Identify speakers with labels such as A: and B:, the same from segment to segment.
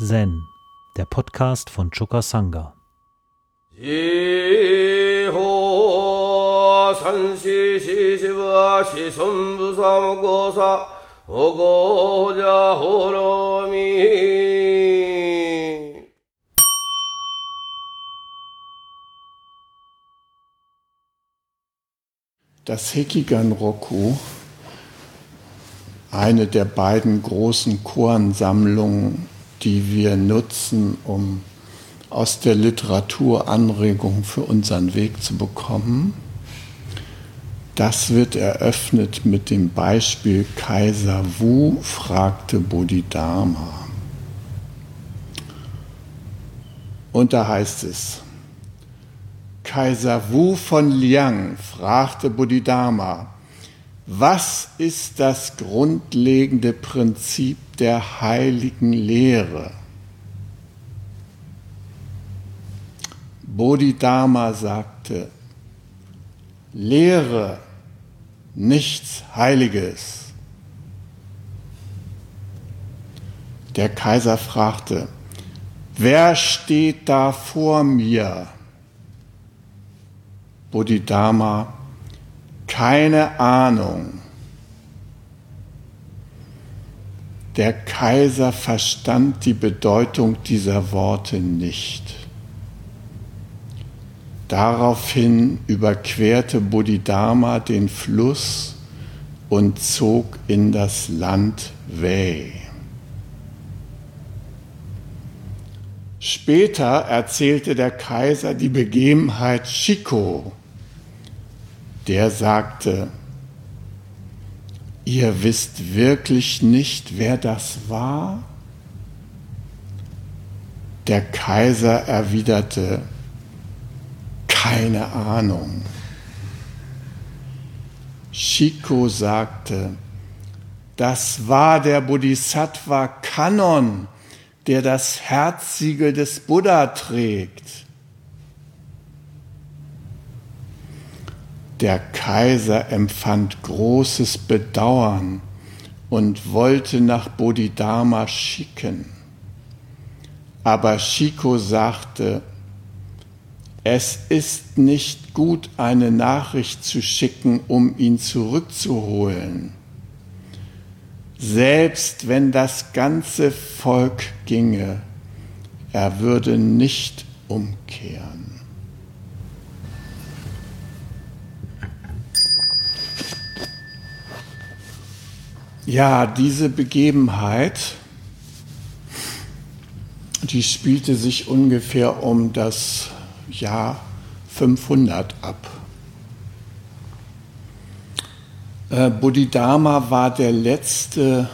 A: Zen, der Podcast von Choka Sangha.
B: Das Hekigan Roku, eine der beiden großen Koansammlungen, die wir nutzen, um aus der Literatur Anregungen für unseren Weg zu bekommen. Das wird eröffnet mit dem Beispiel Kaiser Wu fragte Bodhidharma. Und da heißt es, Kaiser Wu von Liang fragte Bodhidharma, was ist das grundlegende Prinzip der heiligen Lehre? Bodhidharma sagte, Lehre, nichts Heiliges. Der Kaiser fragte, wer steht da vor mir? Bodhidharma, keine Ahnung. Der Kaiser verstand die Bedeutung dieser Worte nicht. Daraufhin überquerte Bodhidharma den Fluss und zog in das Land Wei. Später erzählte der Kaiser die Begebenheit Shiko, der sagte, ihr wisst wirklich nicht, wer das war? Der Kaiser erwiderte, keine Ahnung. Shiko sagte, das war der Bodhisattva Kanon, der das Herzsiegel des Buddha trägt. Der Kaiser empfand großes Bedauern und wollte nach Bodhidharma schicken. Aber Shiko sagte, es ist nicht gut, eine Nachricht zu schicken, um ihn zurückzuholen. Selbst wenn das ganze Volk ginge, er würde nicht umkehren. Ja, diese Begebenheit, die spielte sich ungefähr um das Jahr 500 ab. Äh, Bodhidharma war der letzte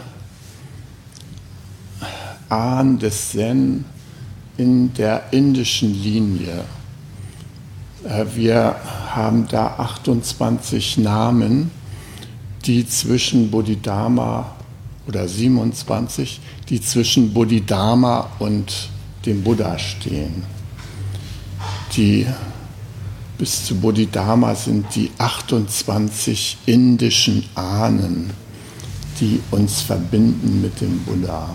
B: Ahn des Zen in der indischen Linie. Äh, wir haben da 28 Namen die zwischen Bodhidharma oder 27, die zwischen Bodhidharma und dem Buddha stehen. Die bis zu Bodhidharma sind die 28 indischen Ahnen, die uns verbinden mit dem Buddha.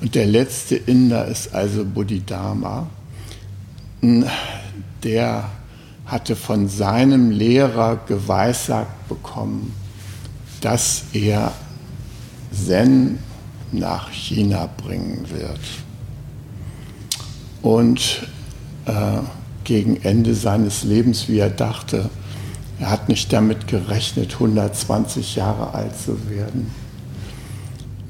B: Und der letzte Inder ist also Bodhidharma, der hatte von seinem Lehrer geweissagt bekommen, dass er Zen nach China bringen wird. Und äh, gegen Ende seines Lebens, wie er dachte, er hat nicht damit gerechnet, 120 Jahre alt zu werden,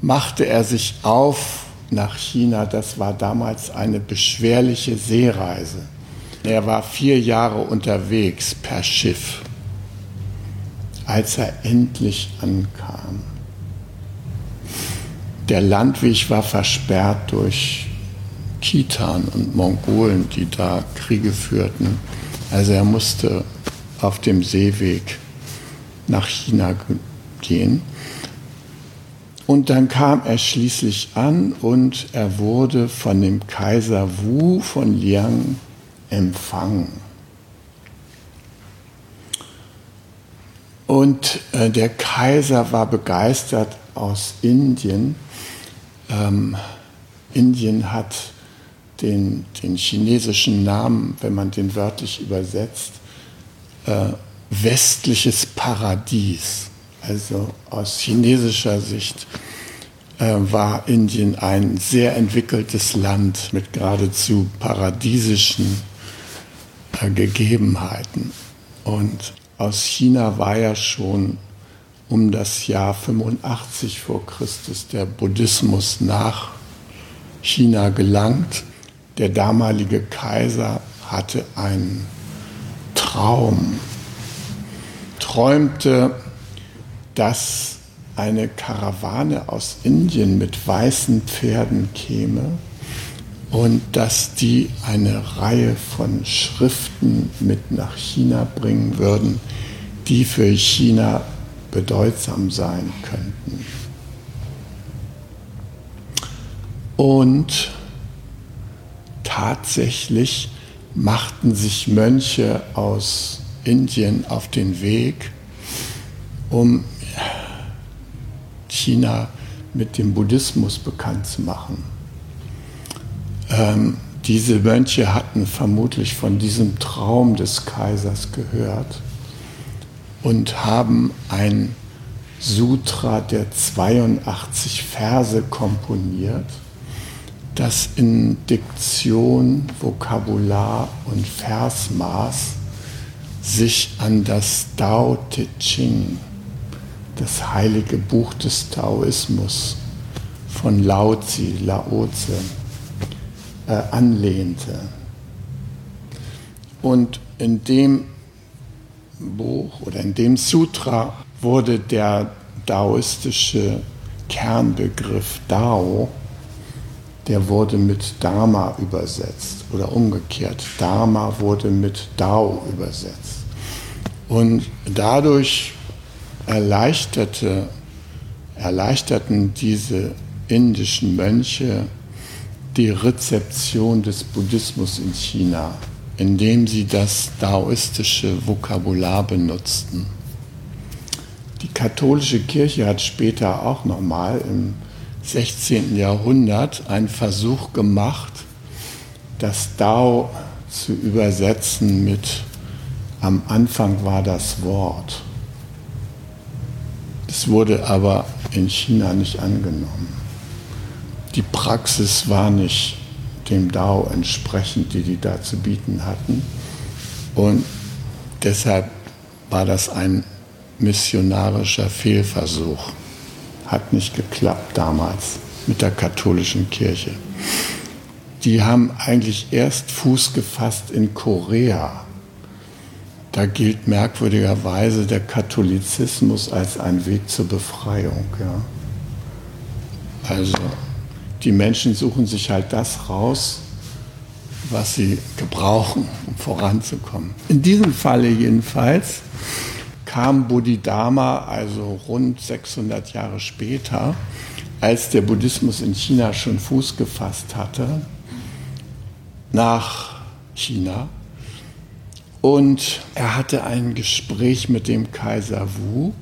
B: machte er sich auf nach China. Das war damals eine beschwerliche Seereise. Er war vier Jahre unterwegs per Schiff, als er endlich ankam. Der Landweg war versperrt durch Kitan und Mongolen, die da Kriege führten. Also er musste auf dem Seeweg nach China gehen. Und dann kam er schließlich an und er wurde von dem Kaiser Wu von Liang empfangen. Und äh, der Kaiser war begeistert aus Indien. Ähm, Indien hat den, den chinesischen Namen, wenn man den wörtlich übersetzt, äh, westliches Paradies. Also aus chinesischer Sicht äh, war Indien ein sehr entwickeltes Land mit geradezu paradiesischen äh, Gegebenheiten. Und aus China war ja schon um das Jahr 85 vor Christus der Buddhismus nach China gelangt. Der damalige Kaiser hatte einen Traum, träumte, dass eine Karawane aus Indien mit weißen Pferden käme und dass die eine Reihe von Schriften mit nach China bringen würden, die für China bedeutsam sein könnten. Und tatsächlich machten sich Mönche aus Indien auf den Weg, um China mit dem Buddhismus bekannt zu machen. Ähm, diese Mönche hatten vermutlich von diesem Traum des Kaisers gehört und haben ein Sutra der 82 Verse komponiert das in Diktion, Vokabular und Versmaß sich an das Tao Te Ching, das heilige Buch des Taoismus von Lao Tzu, Lao Tzu, äh, anlehnte. Und in dem Buch oder in dem Sutra wurde der daoistische Kernbegriff Dao der wurde mit Dharma übersetzt oder umgekehrt. Dharma wurde mit Dao übersetzt. Und dadurch erleichterte, erleichterten diese indischen Mönche die Rezeption des Buddhismus in China, indem sie das daoistische Vokabular benutzten. Die katholische Kirche hat später auch nochmal im 16. Jahrhundert einen Versuch gemacht, das Dao zu übersetzen mit am Anfang war das Wort. Es wurde aber in China nicht angenommen. Die Praxis war nicht dem Dao entsprechend, die die da zu bieten hatten. Und deshalb war das ein missionarischer Fehlversuch hat nicht geklappt damals mit der katholischen Kirche. Die haben eigentlich erst Fuß gefasst in Korea. Da gilt merkwürdigerweise der Katholizismus als ein Weg zur Befreiung. Ja. Also die Menschen suchen sich halt das raus, was sie gebrauchen, um voranzukommen. In diesem Falle jedenfalls kam Bodhidharma, also rund 600 Jahre später, als der Buddhismus in China schon Fuß gefasst hatte, nach China. Und er hatte ein Gespräch mit dem Kaiser Wu.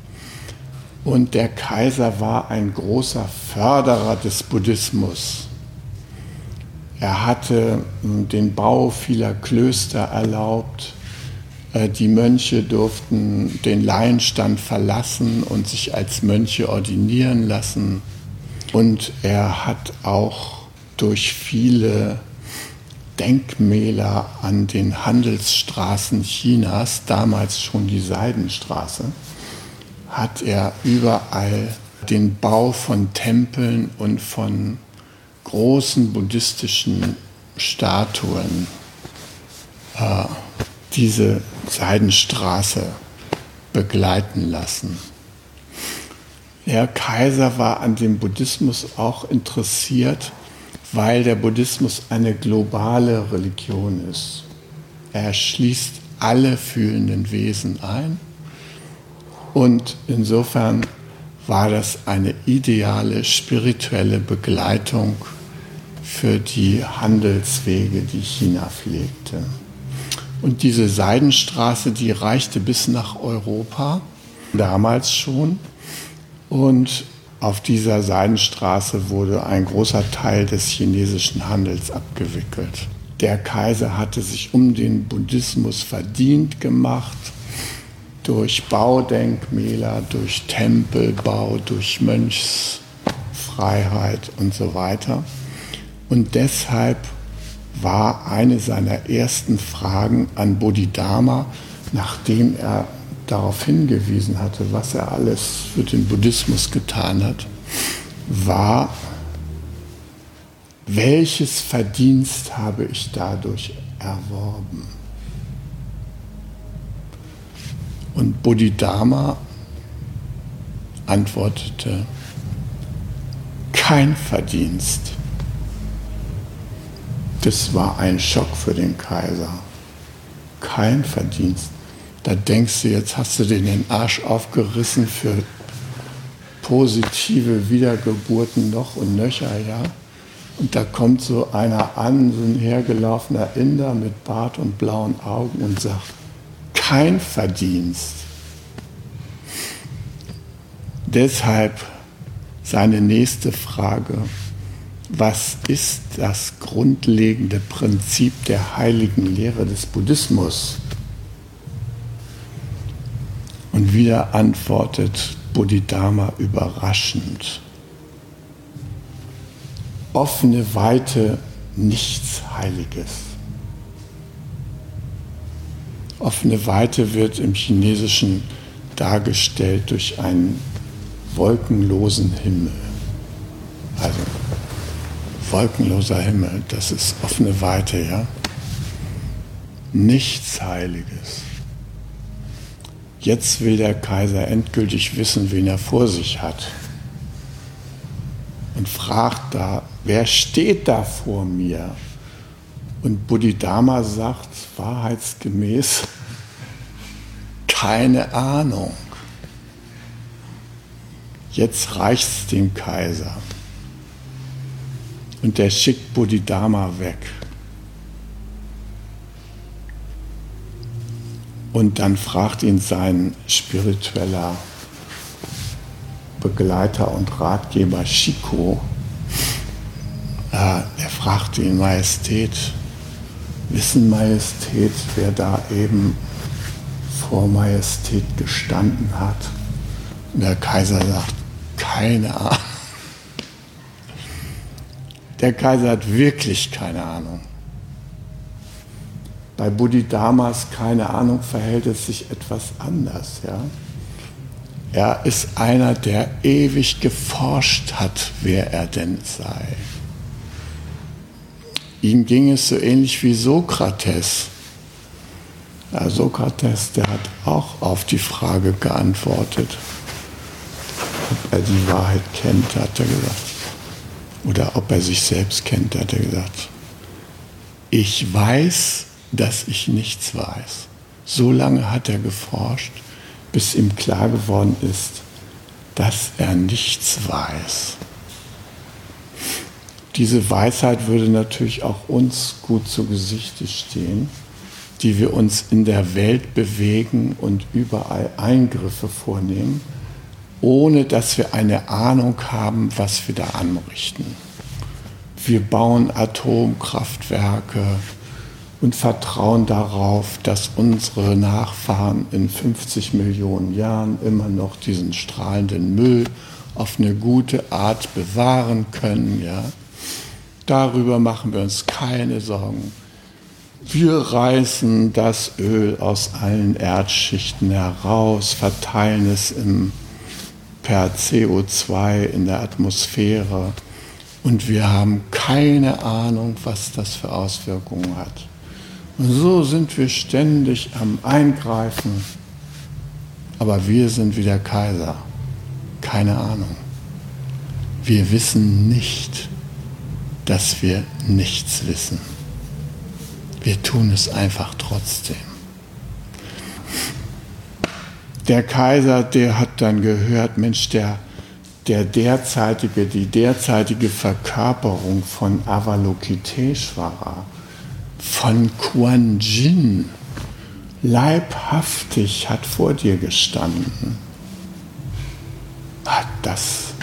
B: Und der Kaiser war ein großer Förderer des Buddhismus. Er hatte hm, den Bau vieler Klöster erlaubt äh, die Mönche durften den Laienstand verlassen und sich als Mönche ordinieren lassen. Und er hat auch durch viele Denkmäler an den Handelsstraßen Chinas, damals schon die Seidenstraße, hat er überall den Bau von Tempeln und von großen buddhistischen Statuen äh, diese Seidenstraße begleiten lassen. Der Kaiser war an dem Buddhismus auch interessiert, weil der Buddhismus eine globale Religion ist. Er schließt alle fühlenden Wesen ein und insofern war das eine ideale spirituelle Begleitung für die Handelswege, die China pflegte. Und diese Seidenstraße, die reichte bis nach Europa, damals schon. Und auf dieser Seidenstraße wurde ein großer Teil des chinesischen Handels abgewickelt. Der Kaiser hatte sich um den Buddhismus verdient gemacht durch Baudenkmäler, durch Tempelbau, durch Mönchsfreiheit und so weiter. Und deshalb war eine seiner ersten Fragen an Bodhidharma, nachdem er darauf hingewiesen hatte, was er alles für den Buddhismus getan hat, war, welches Verdienst habe ich dadurch erworben? Und Bodhidharma antwortete, kein Verdienst. Das war ein Schock für den Kaiser. Kein Verdienst. Da denkst du, jetzt hast du dir den Arsch aufgerissen für positive Wiedergeburten noch und nöcher, ja. Und da kommt so einer an, so ein hergelaufener Inder mit Bart und blauen Augen und sagt, kein Verdienst. Deshalb seine nächste Frage, was ist das grundlegende Prinzip der heiligen Lehre des Buddhismus? Und wieder antwortet Bodhidharma überraschend. Offene Weite, nichts Heiliges. Offene Weite wird im Chinesischen dargestellt durch einen wolkenlosen Himmel. Also wolkenloser Himmel, das ist offene Weite, ja. Nichts Heiliges. Jetzt will der Kaiser endgültig wissen, wen er vor sich hat. Und fragt da, wer steht da vor mir? Und Bodhidharma sagt wahrheitsgemäß, keine Ahnung. Jetzt reicht es dem Kaiser. Und der schickt Bodhidharma weg. Und dann fragt ihn sein spiritueller Begleiter und Ratgeber Shiko, äh, er fragt ihn, Majestät, wissen Majestät, wer da eben vor Majestät gestanden hat? Der Kaiser sagt, keine Ahnung. Der Kaiser hat wirklich keine Ahnung. Bei Bodhidharmas, keine Ahnung, verhält es sich etwas anders. Ja? Er ist einer, der ewig geforscht hat, wer er denn sei. Ihm ging es so ähnlich wie Sokrates. Ja, Sokrates, der hat auch auf die Frage geantwortet, ob er die Wahrheit kennt, hat er gesagt. Oder ob er sich selbst kennt, hat er gesagt. Ich weiß, dass ich nichts weiß. So lange hat er geforscht, bis ihm klar geworden ist, dass er nichts weiß. Diese Weisheit würde natürlich auch uns gut zu Gesichte stehen, die wir uns in der Welt bewegen und überall Eingriffe vornehmen, ohne dass wir eine Ahnung haben, was wir da anrichten. Wir bauen Atomkraftwerke, und vertrauen darauf, dass unsere Nachfahren in 50 Millionen Jahren immer noch diesen strahlenden Müll auf eine gute Art bewahren können. Ja? Darüber machen wir uns keine Sorgen. Wir reißen das Öl aus allen Erdschichten heraus, verteilen es im, per CO2 in der Atmosphäre und wir haben keine Ahnung, was das für Auswirkungen hat. Und so sind wir ständig am Eingreifen. Aber wir sind wie der Kaiser. Keine Ahnung. Wir wissen nicht, dass wir nichts wissen. Wir tun es einfach trotzdem. Der Kaiser, der hat dann gehört, Mensch, der, der derzeitige, die derzeitige Verkörperung von Avalokiteshvara, von Quan Yin leibhaftig hat vor dir gestanden. Ah, das,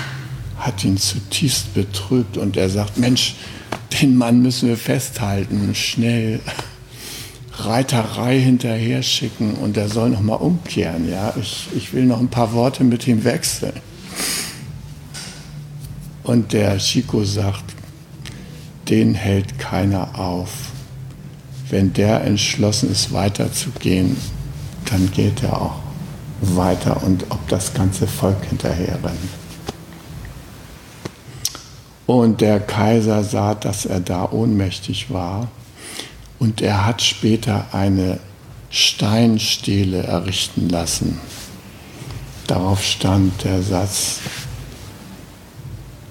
B: hat ihn zutiefst betrübt und er sagt, Mensch, den Mann müssen wir festhalten, schnell Reiterei hinterher schicken und er soll noch mal umkehren. Ja, ich, ich will noch ein paar Worte mit ihm wechseln. Und der Chico sagt, den hält keiner auf. Wenn der entschlossen ist, weiterzugehen, dann geht er auch weiter und ob das ganze Volk hinterher rennt. Und der Kaiser sah, dass er da ohnmächtig war und er hat später eine Steinstele errichten lassen. Darauf stand der Satz,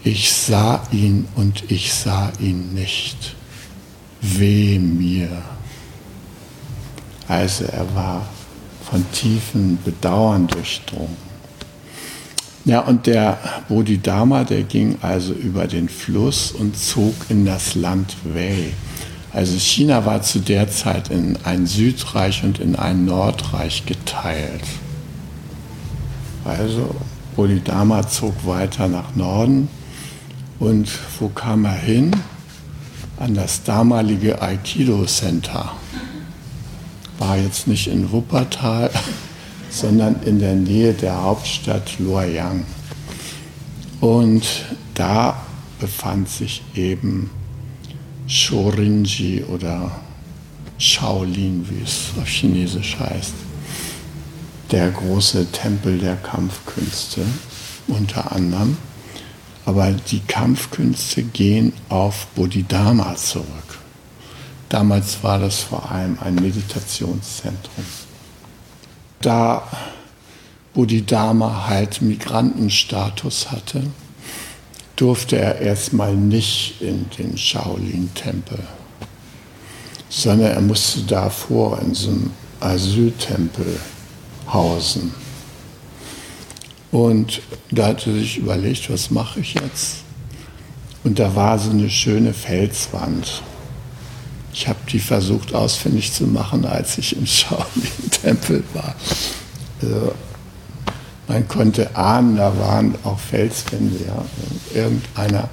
B: ich sah ihn und ich sah ihn nicht. Weh mir. Also er war von tiefen Bedauern durchdrungen. Ja, und der Bodhidharma, der ging also über den Fluss und zog in das Land Wei. Also China war zu der Zeit in ein Südreich und in ein Nordreich geteilt. Also Bodhidharma zog weiter nach Norden und wo kam er hin? An das damalige Aikido Center. War jetzt nicht in Wuppertal, sondern in der Nähe der Hauptstadt Luoyang. Und da befand sich eben Shorinji oder Shaolin, wie es auf Chinesisch heißt, der große Tempel der Kampfkünste unter anderem. Aber die Kampfkünste gehen auf Bodhidharma zurück. Damals war das vor allem ein Meditationszentrum. Da Bodhidharma halt Migrantenstatus hatte, durfte er erstmal nicht in den Shaolin-Tempel, sondern er musste davor in so einem Asyltempel hausen. Und da hat er sich überlegt, was mache ich jetzt? Und da war so eine schöne Felswand. Ich habe die versucht ausfindig zu machen, als ich im Shaolin-Tempel war. Also, man konnte ahnen, da waren auch Felswände. Ja. Irgendeiner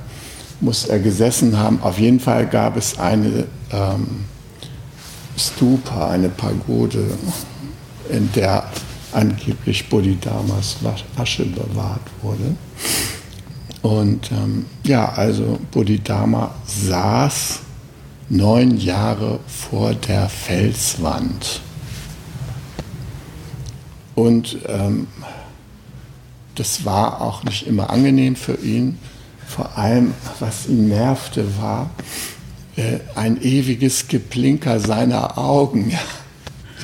B: muss er gesessen haben. Auf jeden Fall gab es eine ähm, Stupa, eine Pagode, in der angeblich Bodhidharmas Asche bewahrt wurde. Und ähm, ja, also Bodhidharma saß neun Jahre vor der Felswand. Und ähm, das war auch nicht immer angenehm für ihn. Vor allem, was ihn nervte, war äh, ein ewiges Geplinker seiner Augen.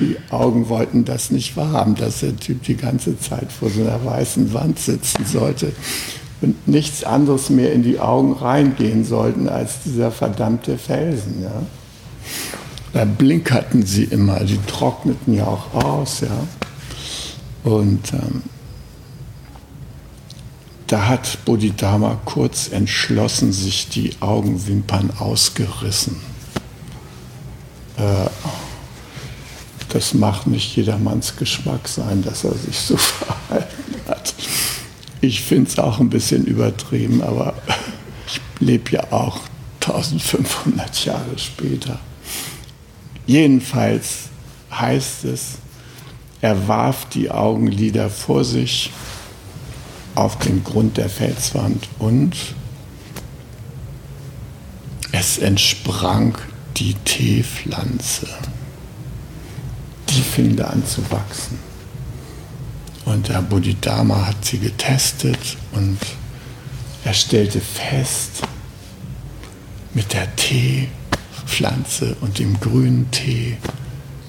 B: Die Augen wollten das nicht wahrhaben, dass der Typ die ganze Zeit vor so einer weißen Wand sitzen sollte und nichts anderes mehr in die Augen reingehen sollten als dieser verdammte Felsen. Ja. Da blinkerten sie immer, die trockneten ja auch aus. Ja. Und ähm, da hat Bodhidharma kurz entschlossen sich die Augenwimpern ausgerissen. Äh, das macht nicht jedermanns Geschmack sein, dass er sich so verhalten hat. Ich finde es auch ein bisschen übertrieben, aber ich lebe ja auch 1500 Jahre später. Jedenfalls heißt es, er warf die Augenlider vor sich auf den Grund der Felswand und es entsprang die Teepflanze. Die fing da an zu wachsen. Und der Bodhidharma hat sie getestet und er stellte fest, mit der Teepflanze und dem grünen Tee,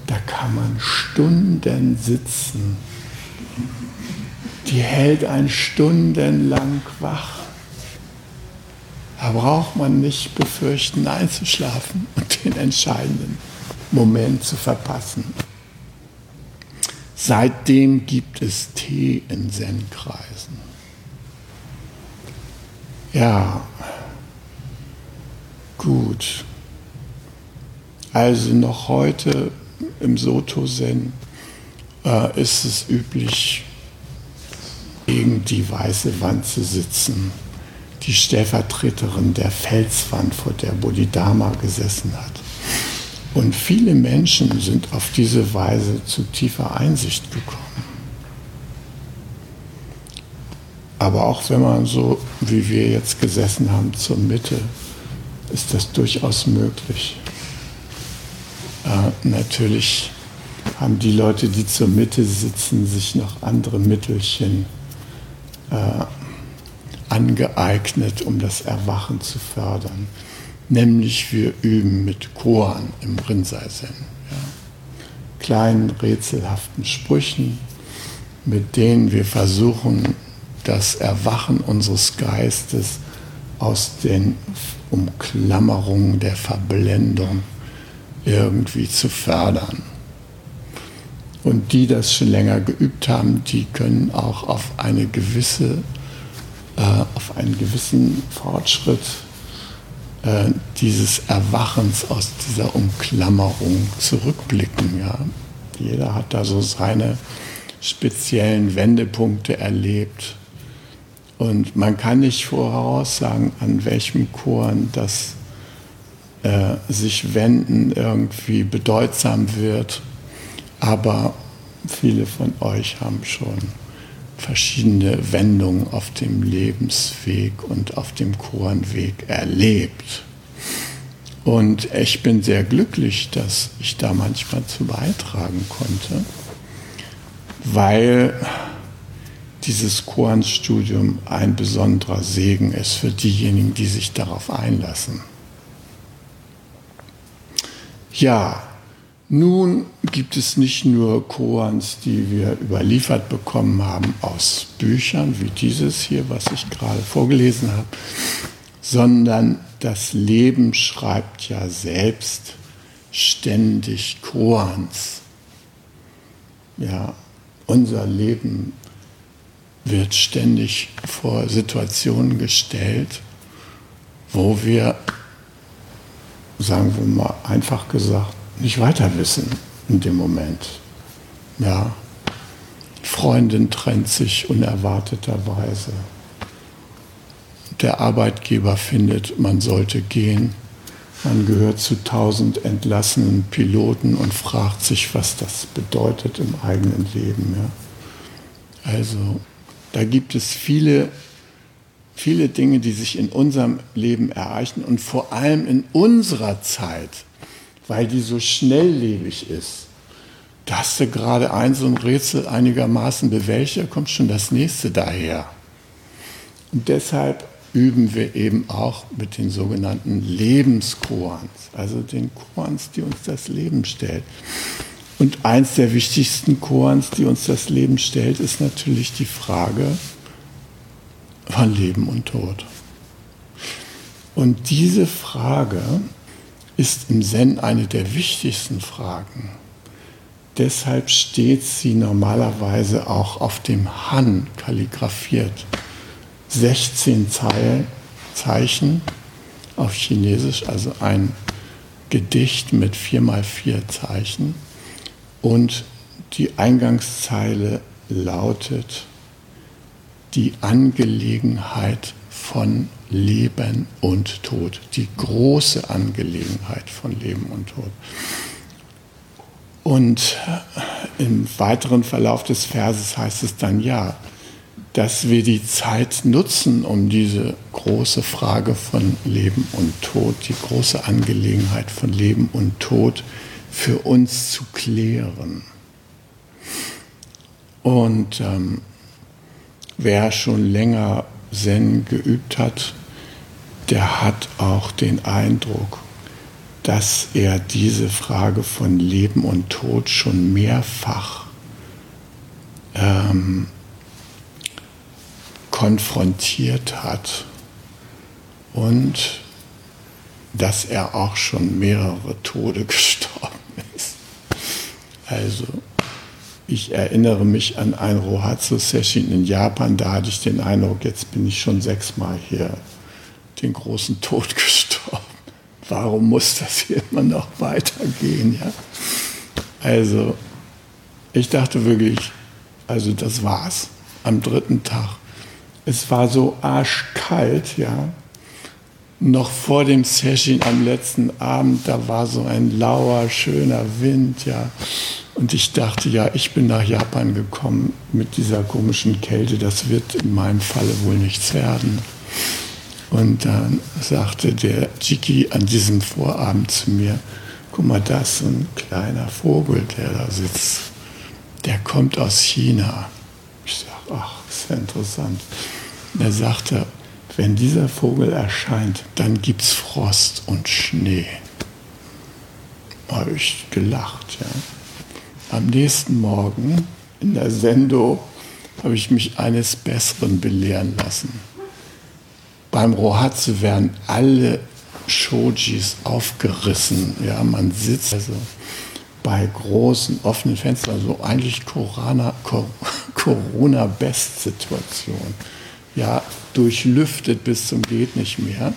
B: da kann man Stunden sitzen die hält ein stundenlang wach. Da braucht man nicht befürchten, einzuschlafen und den entscheidenden Moment zu verpassen. Seitdem gibt es Tee in Zen-Kreisen. Ja, gut. Also noch heute im Soto-Zen äh, ist es üblich, gegen die weiße Wand zu sitzen, die Stellvertreterin der Felswand, vor der Bodhidharma gesessen hat. Und viele Menschen sind auf diese Weise zu tiefer Einsicht gekommen. Aber auch wenn man so, wie wir jetzt gesessen haben, zur Mitte, ist das durchaus möglich. Äh, natürlich haben die Leute, die zur Mitte sitzen, sich noch andere Mittelchen äh, angeeignet, um das Erwachen zu fördern. Nämlich wir üben mit Koan im Rinzai-Zen. Ja. Kleinen, rätselhaften Sprüchen, mit denen wir versuchen, das Erwachen unseres Geistes aus den Umklammerungen der Verblendung irgendwie zu fördern. Und die das schon länger geübt haben, die können auch auf eine gewisse, äh, auf einen gewissen Fortschritt äh, dieses Erwachens aus dieser Umklammerung zurückblicken. Ja. Jeder hat da so seine speziellen Wendepunkte erlebt. Und man kann nicht voraussagen, an welchem Korn das äh, sich wenden irgendwie bedeutsam wird. Aber viele von euch haben schon verschiedene Wendungen auf dem Lebensweg und auf dem Koranweg erlebt. Und ich bin sehr glücklich, dass ich da manchmal zu beitragen konnte, weil dieses Koranstudium ein besonderer Segen ist für diejenigen, die sich darauf einlassen. Ja, nun gibt es nicht nur Koans, die wir überliefert bekommen haben aus Büchern wie dieses hier, was ich gerade vorgelesen habe, sondern das Leben schreibt ja selbst ständig Koans. Ja, unser Leben wird ständig vor Situationen gestellt, wo wir, sagen wir mal einfach gesagt, nicht weiter wissen in dem Moment. Ja, Freundin trennt sich unerwarteterweise. Der Arbeitgeber findet, man sollte gehen. Man gehört zu tausend entlassenen Piloten und fragt sich, was das bedeutet im eigenen Leben. Ja. Also da gibt es viele, viele Dinge, die sich in unserem Leben ereignen und vor allem in unserer Zeit weil die so schnelllebig ist. Da hast du gerade ein so ein Rätsel einigermaßen bewältigt, kommt schon das nächste daher. Und deshalb üben wir eben auch mit den sogenannten Lebenskoans, also den Koans, die uns das Leben stellt. Und eins der wichtigsten Koans, die uns das Leben stellt, ist natürlich die Frage von Leben und Tod. Und diese Frage ist im Zen eine der wichtigsten Fragen. Deshalb steht sie normalerweise auch auf dem Han kalligrafiert. 16 Zeichen auf Chinesisch, also ein Gedicht mit 4 mal 4 Zeichen. Und die Eingangszeile lautet, die Angelegenheit von Leben und Tod, die große Angelegenheit von Leben und Tod. Und im weiteren Verlauf des Verses heißt es dann ja, dass wir die Zeit nutzen, um diese große Frage von Leben und Tod, die große Angelegenheit von Leben und Tod für uns zu klären. Und ähm, wer schon länger Zen geübt hat, der hat auch den Eindruck, dass er diese Frage von Leben und Tod schon mehrfach ähm, konfrontiert hat und dass er auch schon mehrere Tode gestorben ist. Also ich erinnere mich an ein Rohatsu-Session in Japan, da hatte ich den Eindruck, jetzt bin ich schon sechsmal hier den großen Tod gestorben. Warum muss das hier immer noch weitergehen? Ja? Also, ich dachte wirklich, also das war's. Am dritten Tag es war so arschkalt, ja. Noch vor dem Session am letzten Abend, da war so ein lauer, schöner Wind, ja. Und ich dachte, ja, ich bin nach Japan gekommen mit dieser komischen Kälte, das wird in meinem Falle wohl nichts werden. Und dann sagte der Jiki an diesem Vorabend zu mir, guck mal, da ist ein kleiner Vogel, der da sitzt. Der kommt aus China. Ich sage, ach, ist ja interessant. Und er sagte, wenn dieser Vogel erscheint, dann gibt es Frost und Schnee. Habe ich gelacht, ja. Am nächsten Morgen in der Sendo habe ich mich eines Besseren belehren lassen. Beim Rohatsu werden alle Shojis aufgerissen. Ja, man sitzt also bei großen offenen Fenstern, also eigentlich Corona-Best-Situation. Ja, durchlüftet bis zum geht nicht mehr.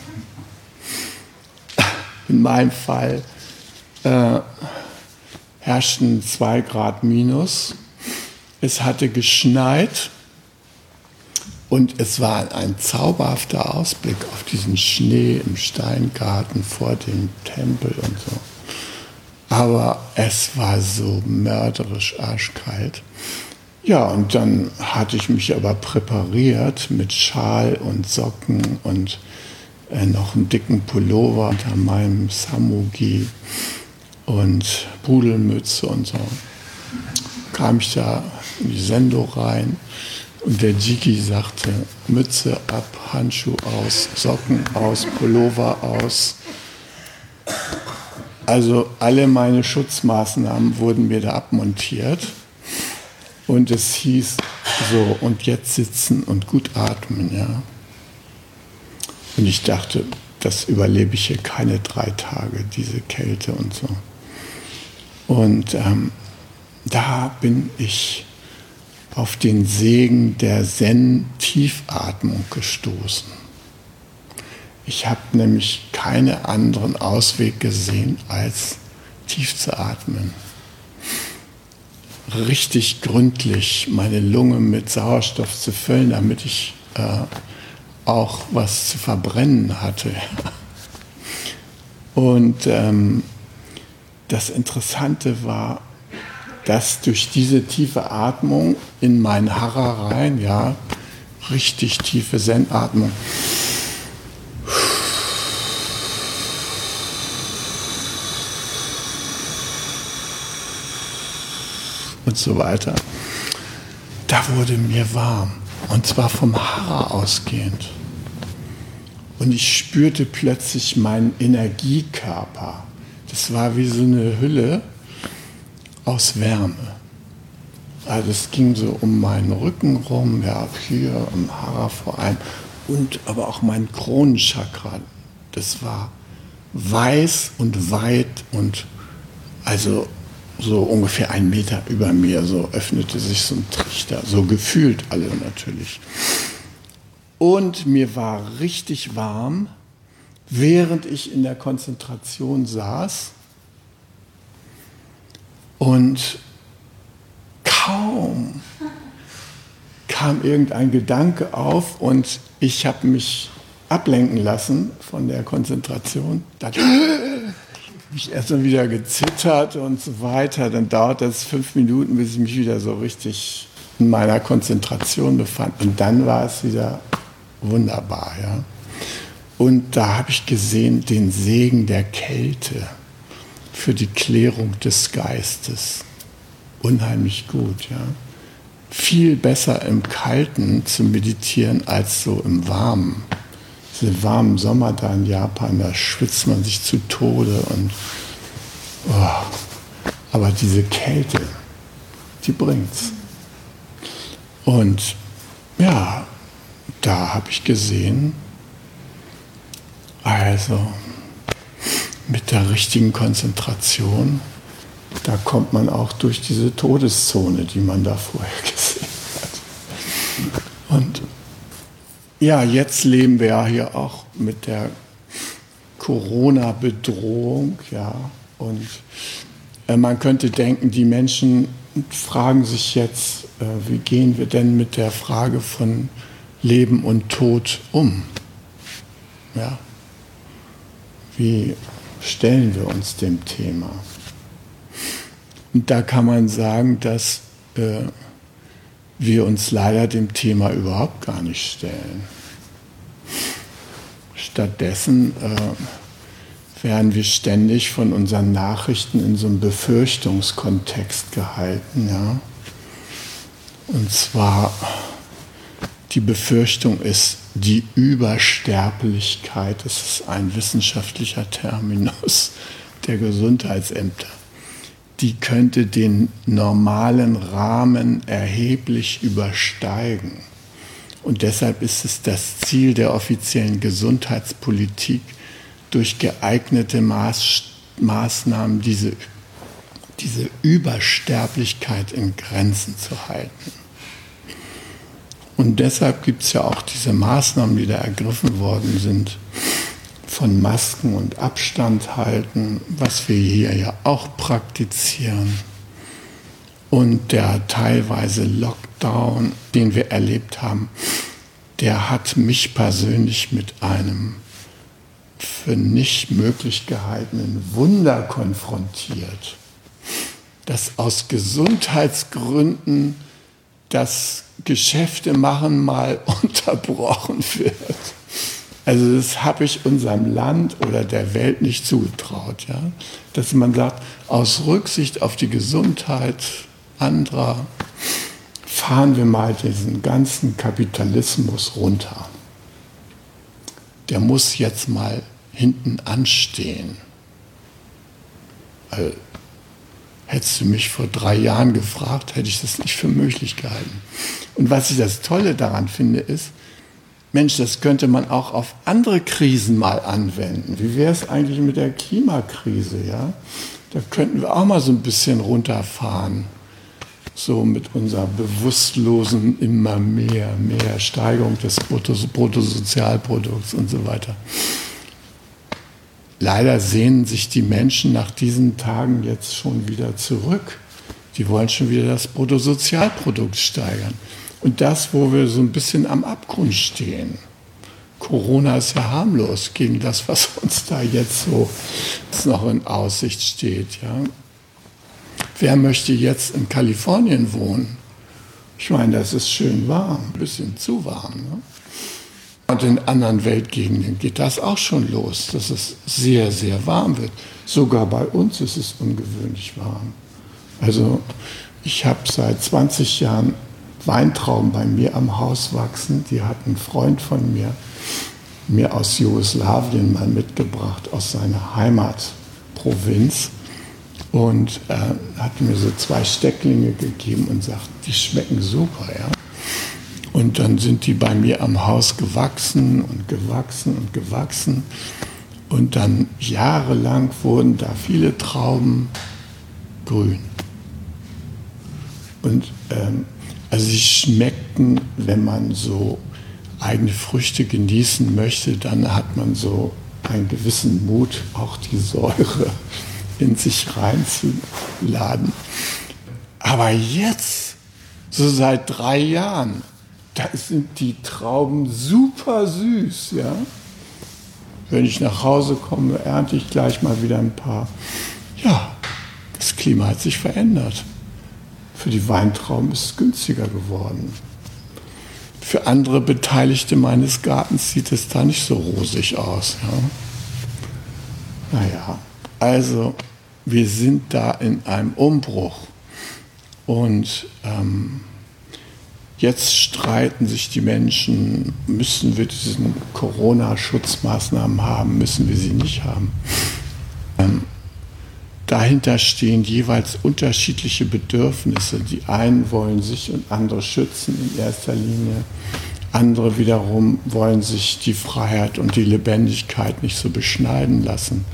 B: In meinem Fall äh, herrschten zwei Grad minus. Es hatte geschneit und es war ein zauberhafter Ausblick auf diesen Schnee im Steingarten vor dem Tempel und so. Aber es war so mörderisch arschkalt. Ja, und dann hatte ich mich aber präpariert mit Schal und Socken und äh, noch einen dicken Pullover unter meinem Samugi und Pudelmütze und so. Kam ich da in die Sendung rein und der Jiki sagte, Mütze ab, Handschuh aus, Socken aus, Pullover aus. Also alle meine Schutzmaßnahmen wurden mir da abmontiert. Und es hieß so, und jetzt sitzen und gut atmen, ja. Und ich dachte, das überlebe ich hier keine drei Tage, diese Kälte und so. Und ähm, da bin ich auf den Segen der Zen-Tiefatmung gestoßen. Ich habe nämlich keinen anderen Ausweg gesehen, als tief zu atmen. Richtig gründlich meine Lunge mit Sauerstoff zu füllen, damit ich äh, auch was zu verbrennen hatte. Und ähm, das Interessante war, dass durch diese tiefe Atmung in mein Hara rein, ja, richtig tiefe Zen-Atmung, und so weiter, da wurde mir warm. Und zwar vom Hara ausgehend. Und ich spürte plötzlich meinen Energiekörper. Das war wie so eine Hülle, aus Wärme. Also es ging so um meinen Rücken rum, ja, hier am Hara vor allem und aber auch mein Kronenchakra. Das war weiß und weit und also so ungefähr ein Meter über mir, so öffnete sich so ein Trichter, so gefühlt alle natürlich. Und mir war richtig warm, während ich in der Konzentration saß und kaum kam irgendein Gedanke auf und ich habe mich ablenken lassen von der Konzentration. Dann habe ich erstmal wieder gezittert und so weiter. Dann dauert das fünf Minuten, bis ich mich wieder so richtig in meiner Konzentration befand. Und dann war es wieder wunderbar. Ja? Und da habe ich gesehen den Segen der Kälte für die Klärung des Geistes. Unheimlich gut, ja. Viel besser im Kalten zu meditieren als so im Warmen. Diese warmen Sommer da in Japan, da schwitzt man sich zu Tode und oh. aber diese Kälte, die bringt's. Und ja, da habe ich gesehen, also mit der richtigen Konzentration, da kommt man auch durch diese Todeszone, die man da vorher gesehen hat. Und ja, jetzt leben wir ja hier auch mit der Corona-Bedrohung, ja. Und äh, man könnte denken, die Menschen fragen sich jetzt, äh, wie gehen wir denn mit der Frage von Leben und Tod um? Ja. Wie stellen wir uns dem Thema? Und da kann man sagen, dass äh, wir uns leider dem Thema überhaupt gar nicht stellen. Stattdessen äh, werden wir ständig von unseren Nachrichten in so einem Befürchtungskontext gehalten. Ja? Und zwar die Befürchtung ist die Übersterblichkeit, das ist ein wissenschaftlicher Terminus der Gesundheitsämter. Die könnte den normalen Rahmen erheblich übersteigen. Und deshalb ist es das Ziel der offiziellen Gesundheitspolitik, durch geeignete Maß, Maßnahmen diese, diese Übersterblichkeit in Grenzen zu halten. Und deshalb gibt es ja auch diese Maßnahmen, die da ergriffen worden sind, von Masken und Abstand halten, was wir hier ja auch praktizieren. Und der teilweise Lockdown, den wir erlebt haben, der hat mich persönlich mit einem für nicht möglich gehaltenen Wunder konfrontiert, dass aus Gesundheitsgründen das Geschäfte machen mal unterbrochen wird. Also das habe ich unserem Land oder der Welt nicht zugetraut, ja? dass man sagt, aus Rücksicht auf die Gesundheit anderer fahren wir mal diesen ganzen Kapitalismus runter. Der muss jetzt mal hinten anstehen. Also, Hättest du mich vor drei Jahren gefragt, hätte ich das nicht für möglich gehalten. Und was ich das Tolle daran finde, ist, Mensch, das könnte man auch auf andere Krisen mal anwenden. Wie wäre es eigentlich mit der Klimakrise? Ja? Da könnten wir auch mal so ein bisschen runterfahren. So mit unserer bewusstlosen immer mehr, mehr Steigerung des Bruttosozialprodukts und so weiter. Leider sehnen sich die Menschen nach diesen Tagen jetzt schon wieder zurück. Die wollen schon wieder das Bruttosozialprodukt steigern. Und das, wo wir so ein bisschen am Abgrund stehen. Corona ist ja harmlos gegen das, was uns da jetzt so noch in Aussicht steht. Ja. Wer möchte jetzt in Kalifornien wohnen? Ich meine, das ist schön warm, ein bisschen zu warm. Ne? Und in anderen Weltgegenden geht das auch schon los, dass es sehr, sehr warm wird. Sogar bei uns ist es ungewöhnlich warm. Also ich habe seit 20 Jahren Weintrauben bei mir am Haus wachsen. Die hat ein Freund von mir mir aus Jugoslawien mal mitgebracht, aus seiner Heimatprovinz. Und äh, hat mir so zwei Stecklinge gegeben und sagt, die schmecken super. Ja? Und dann sind die bei mir am Haus gewachsen und gewachsen und gewachsen. Und dann jahrelang wurden da viele Trauben grün. Und ähm, also sie schmeckten, wenn man so eigene Früchte genießen möchte, dann hat man so einen gewissen Mut, auch die Säure in sich reinzuladen. Aber jetzt, so seit drei Jahren, da sind die Trauben super süß, ja. Wenn ich nach Hause komme, ernte ich gleich mal wieder ein paar. Ja, das Klima hat sich verändert. Für die Weintrauben ist es günstiger geworden. Für andere Beteiligte meines Gartens sieht es da nicht so rosig aus. Ja. Naja, also wir sind da in einem Umbruch. Und ähm, Jetzt streiten sich die Menschen, müssen wir diese Corona-Schutzmaßnahmen haben, müssen wir sie nicht haben. Ähm, dahinter stehen jeweils unterschiedliche Bedürfnisse. Die einen wollen sich und andere schützen in erster Linie. Andere wiederum wollen sich die Freiheit und die Lebendigkeit nicht so beschneiden lassen.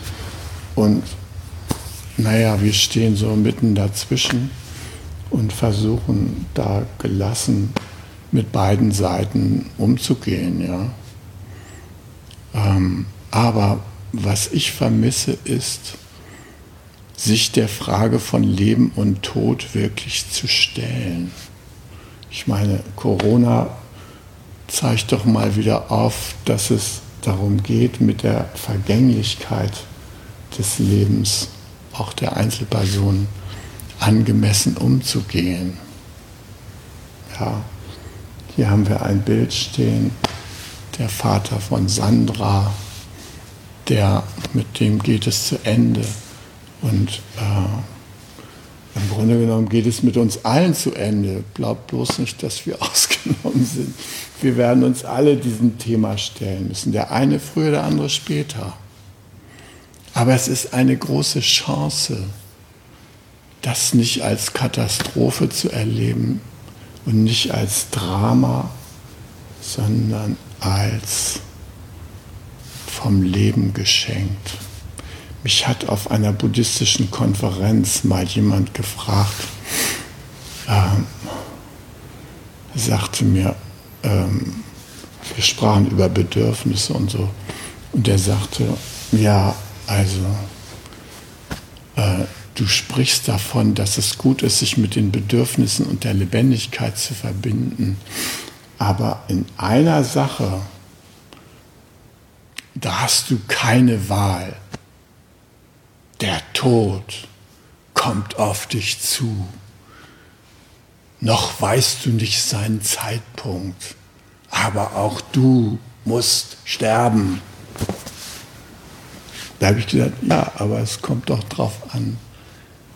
B: Und naja, wir stehen so mitten dazwischen und versuchen da gelassen mit beiden Seiten umzugehen. Ja. Ähm, aber was ich vermisse, ist, sich der Frage von Leben und Tod wirklich zu stellen. Ich meine, Corona zeigt doch mal wieder auf, dass es darum geht, mit der Vergänglichkeit des Lebens, auch der Einzelperson, angemessen umzugehen. Ja, hier haben wir ein Bild stehen, der Vater von Sandra, der, mit dem geht es zu Ende. Und äh, im Grunde genommen geht es mit uns allen zu Ende. Glaubt bloß nicht, dass wir ausgenommen sind. Wir werden uns alle diesem Thema stellen müssen. Der eine früher, der andere später. Aber es ist eine große Chance, das nicht als Katastrophe zu erleben und nicht als Drama, sondern als vom Leben geschenkt. Mich hat auf einer buddhistischen Konferenz mal jemand gefragt, ähm, sagte mir, ähm, wir sprachen über Bedürfnisse und so, und der sagte, ja, also, äh, du sprichst davon, dass es gut ist, sich mit den Bedürfnissen und der Lebendigkeit zu verbinden. Aber in einer Sache, da hast du keine Wahl. Der Tod kommt auf dich zu. Noch weißt du nicht seinen Zeitpunkt, aber auch du musst sterben. Da habe ich gesagt, ja, aber es kommt doch darauf an,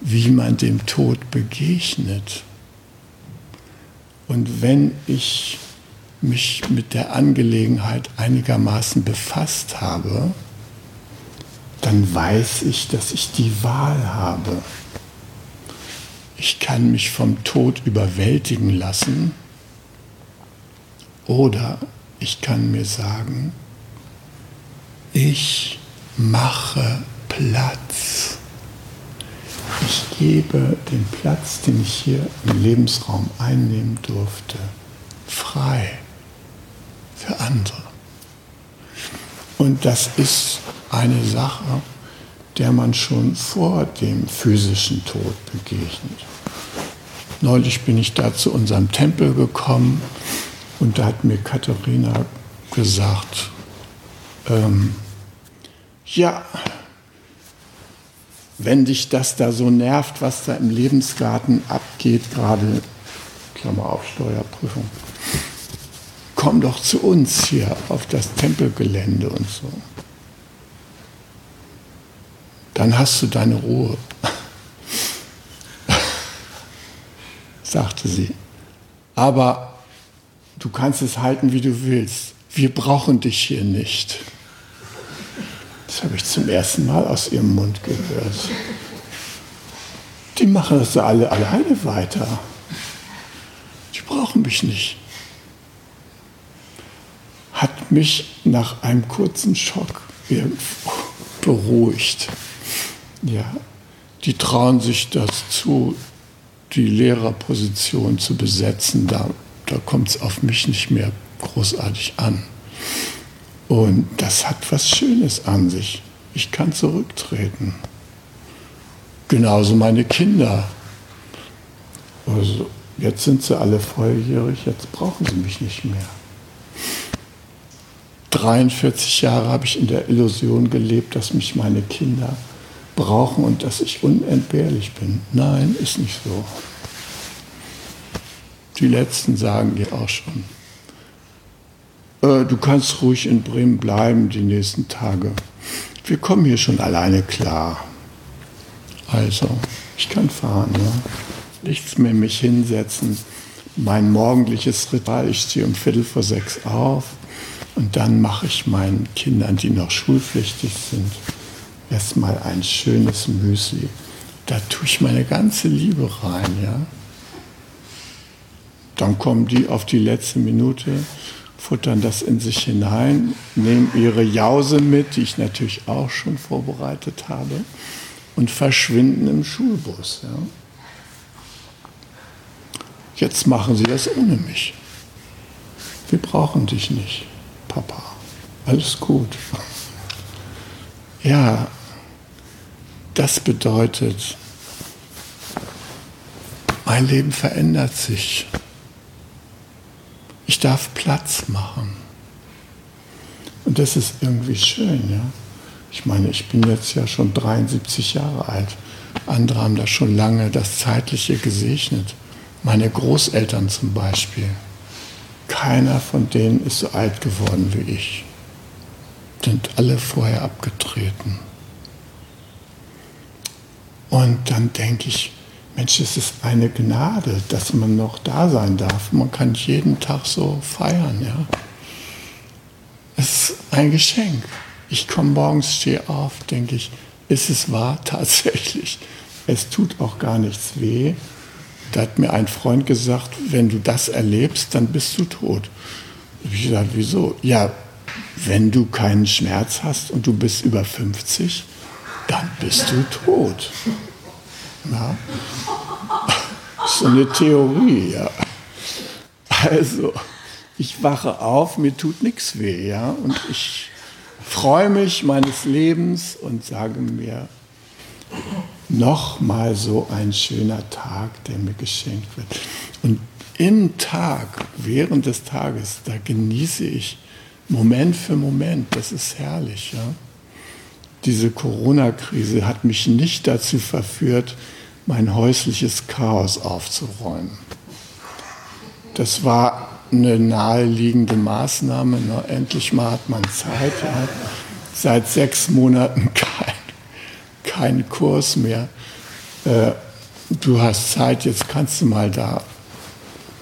B: wie man dem Tod begegnet. Und wenn ich mich mit der Angelegenheit einigermaßen befasst habe, dann weiß ich, dass ich die Wahl habe. Ich kann mich vom Tod überwältigen lassen oder ich kann mir sagen, ich mache Platz. Ich gebe den Platz, den ich hier im Lebensraum einnehmen durfte, frei für andere. Und das ist eine Sache, der man schon vor dem physischen Tod begegnet. Neulich bin ich da zu unserem Tempel gekommen und da hat mir Katharina gesagt, ähm, ja, wenn dich das da so nervt, was da im Lebensgarten abgeht, gerade, Klammer auf, Steuerprüfung, komm doch zu uns hier auf das Tempelgelände und so. Dann hast du deine Ruhe, sagte sie. Aber du kannst es halten, wie du willst. Wir brauchen dich hier nicht. Das habe ich zum ersten Mal aus ihrem Mund gehört. Die machen das alle alleine weiter. Die brauchen mich nicht hat mich nach einem kurzen Schock beruhigt. Ja, die trauen sich das zu, die Lehrerposition zu besetzen. Da, da kommt es auf mich nicht mehr großartig an. Und das hat was Schönes an sich. Ich kann zurücktreten. Genauso meine Kinder. Also jetzt sind sie alle volljährig, jetzt brauchen sie mich nicht mehr. 43 Jahre habe ich in der Illusion gelebt, dass mich meine Kinder brauchen und dass ich unentbehrlich bin. Nein, ist nicht so. Die Letzten sagen dir auch schon, äh, du kannst ruhig in Bremen bleiben die nächsten Tage. Wir kommen hier schon alleine klar. Also, ich kann fahren, ja. Nichts mehr mich hinsetzen. Mein morgendliches Ritual, ich stehe um Viertel vor sechs auf und dann mache ich meinen Kindern, die noch schulpflichtig sind, erstmal ein schönes Müsli. Da tue ich meine ganze Liebe rein, ja. Dann kommen die auf die letzte Minute, futtern das in sich hinein, nehmen ihre Jause mit, die ich natürlich auch schon vorbereitet habe, und verschwinden im Schulbus. Ja. Jetzt machen sie das ohne mich. Wir brauchen dich nicht. Papa, alles gut. Ja, das bedeutet, mein Leben verändert sich. Ich darf Platz machen. Und das ist irgendwie schön, ja. Ich meine, ich bin jetzt ja schon 73 Jahre alt. Andere haben da schon lange das Zeitliche gesegnet. Meine Großeltern zum Beispiel. Keiner von denen ist so alt geworden wie ich. Sind alle vorher abgetreten. Und dann denke ich, Mensch, es ist eine Gnade, dass man noch da sein darf. Man kann jeden Tag so feiern, ja. Es ist ein Geschenk. Ich komme morgens, stehe auf, denke ich, ist es wahr? Tatsächlich. Es tut auch gar nichts weh. Da hat mir ein Freund gesagt, wenn du das erlebst, dann bist du tot. Ich gesagt, wieso? Ja, wenn du keinen Schmerz hast und du bist über 50, dann bist du tot. Ja. So eine Theorie, ja. Also, ich wache auf, mir tut nichts weh, ja, und ich freue mich meines Lebens und sage mir, noch mal so ein schöner Tag, der mir geschenkt wird. Und im Tag, während des Tages, da genieße ich Moment für Moment. Das ist herrlich. Ja? Diese Corona-Krise hat mich nicht dazu verführt, mein häusliches Chaos aufzuräumen. Das war eine naheliegende Maßnahme. Na, endlich mal hat man Zeit. Ja. Seit sechs Monaten kein, kein Kurs mehr. Äh, du hast Zeit, jetzt kannst du mal da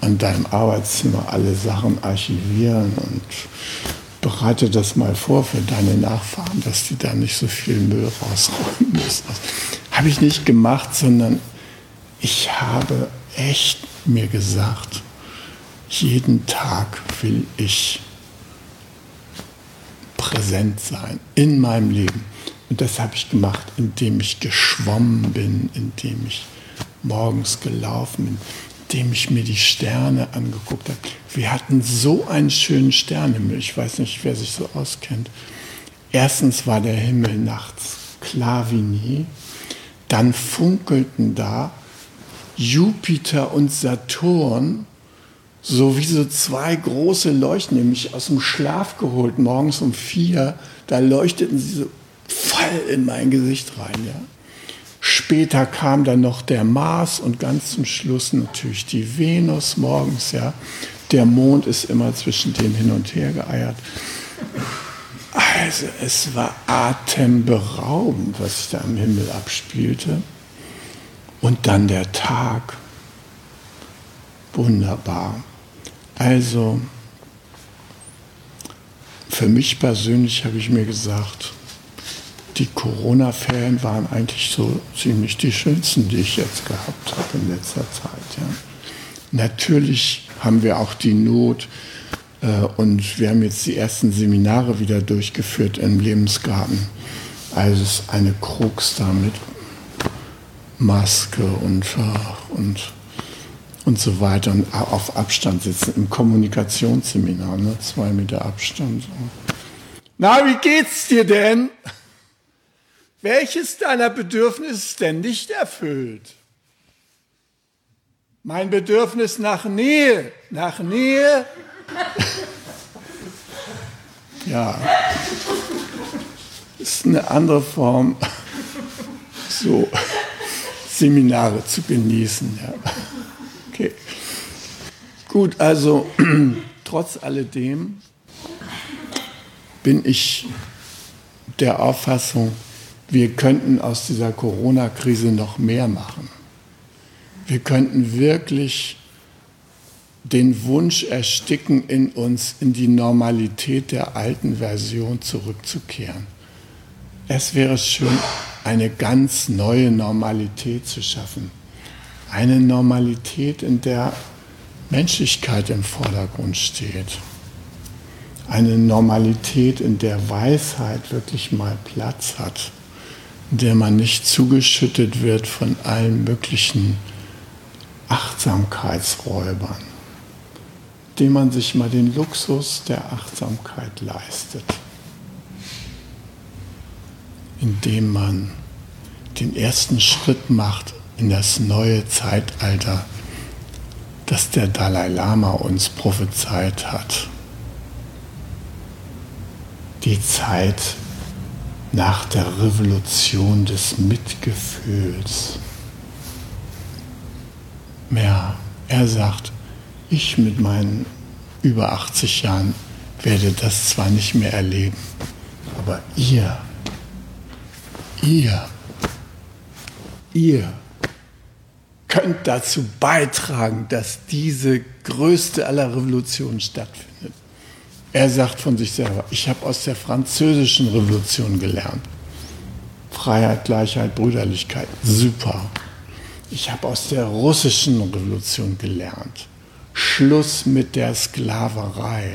B: an deinem Arbeitszimmer alle Sachen archivieren und bereite das mal vor für deine Nachfahren, dass die da nicht so viel Müll rausräumen müssen. Habe ich nicht gemacht, sondern ich habe echt mir gesagt, jeden Tag will ich präsent sein in meinem Leben. Und das habe ich gemacht, indem ich geschwommen bin, indem ich morgens gelaufen bin, indem ich mir die Sterne angeguckt habe. Wir hatten so einen schönen Sternenhimmel. Ich weiß nicht, wer sich so auskennt. Erstens war der Himmel nachts klar wie nie. Dann funkelten da Jupiter und Saturn so wie so zwei große Leuchten, nämlich aus dem Schlaf geholt, morgens um vier, da leuchteten sie so voll in mein Gesicht rein. Ja. Später kam dann noch der Mars und ganz zum Schluss natürlich die Venus morgens. Ja. Der Mond ist immer zwischen denen hin und her geeiert. Also es war atemberaubend, was sich da am Himmel abspielte. Und dann der Tag. Wunderbar. Also, für mich persönlich habe ich mir gesagt, die Corona-Ferien waren eigentlich so ziemlich die schönsten, die ich jetzt gehabt habe in letzter Zeit. Ja. Natürlich haben wir auch die Not äh, und wir haben jetzt die ersten Seminare wieder durchgeführt im Lebensgarten. Also es ist eine Krux da mit Maske und, äh, und und so weiter und auf Abstand sitzen im Kommunikationsseminar, ne? zwei Meter Abstand. Na, wie geht's dir denn? Welches deiner Bedürfnisse ist denn nicht erfüllt? Mein Bedürfnis nach Nähe, nach Nähe. ja, ist eine andere Form, so Seminare zu genießen. Ja. Okay. Gut, also trotz alledem bin ich der Auffassung, wir könnten aus dieser Corona-Krise noch mehr machen. Wir könnten wirklich den Wunsch ersticken, in uns in die Normalität der alten Version zurückzukehren. Es wäre schön, eine ganz neue Normalität zu schaffen eine Normalität, in der Menschlichkeit im Vordergrund steht. Eine Normalität, in der Weisheit wirklich mal Platz hat, der man nicht zugeschüttet wird von allen möglichen Achtsamkeitsräubern, indem man sich mal den Luxus der Achtsamkeit leistet, indem man den ersten Schritt macht in das neue Zeitalter das der Dalai Lama uns prophezeit hat. Die Zeit nach der Revolution des Mitgefühls. Ja, er sagt, ich mit meinen über 80 Jahren werde das zwar nicht mehr erleben, aber ihr, ihr, ihr könnt dazu beitragen, dass diese größte aller Revolutionen stattfindet. Er sagt von sich selber, ich habe aus der französischen Revolution gelernt. Freiheit, Gleichheit, Brüderlichkeit, super. Ich habe aus der russischen Revolution gelernt. Schluss mit der Sklaverei.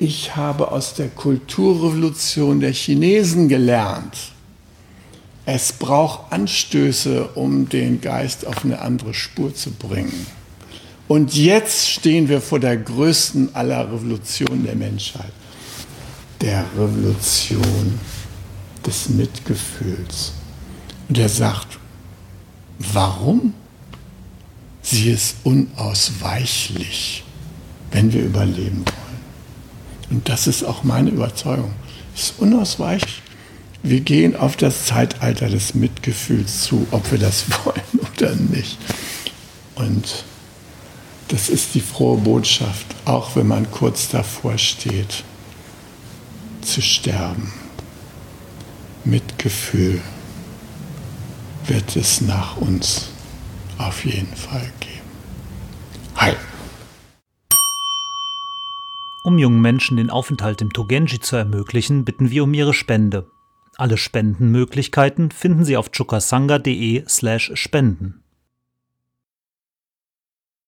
B: Ich habe aus der Kulturrevolution der Chinesen gelernt. Es braucht Anstöße, um den Geist auf eine andere Spur zu bringen. Und jetzt stehen wir vor der größten aller Revolutionen der Menschheit, der Revolution des Mitgefühls. Und er sagt, warum? Sie ist unausweichlich, wenn wir überleben wollen. Und das ist auch meine Überzeugung. Es ist unausweichlich. Wir gehen auf das Zeitalter des Mitgefühls zu, ob wir das wollen oder nicht. Und das ist die frohe Botschaft, auch wenn man kurz davor steht, zu sterben. Mitgefühl wird es nach uns auf jeden Fall geben. Hi.
A: Um jungen Menschen den Aufenthalt im Togenji zu ermöglichen, bitten wir um ihre Spende. Alle Spendenmöglichkeiten finden Sie auf chukasanga.de slash spenden.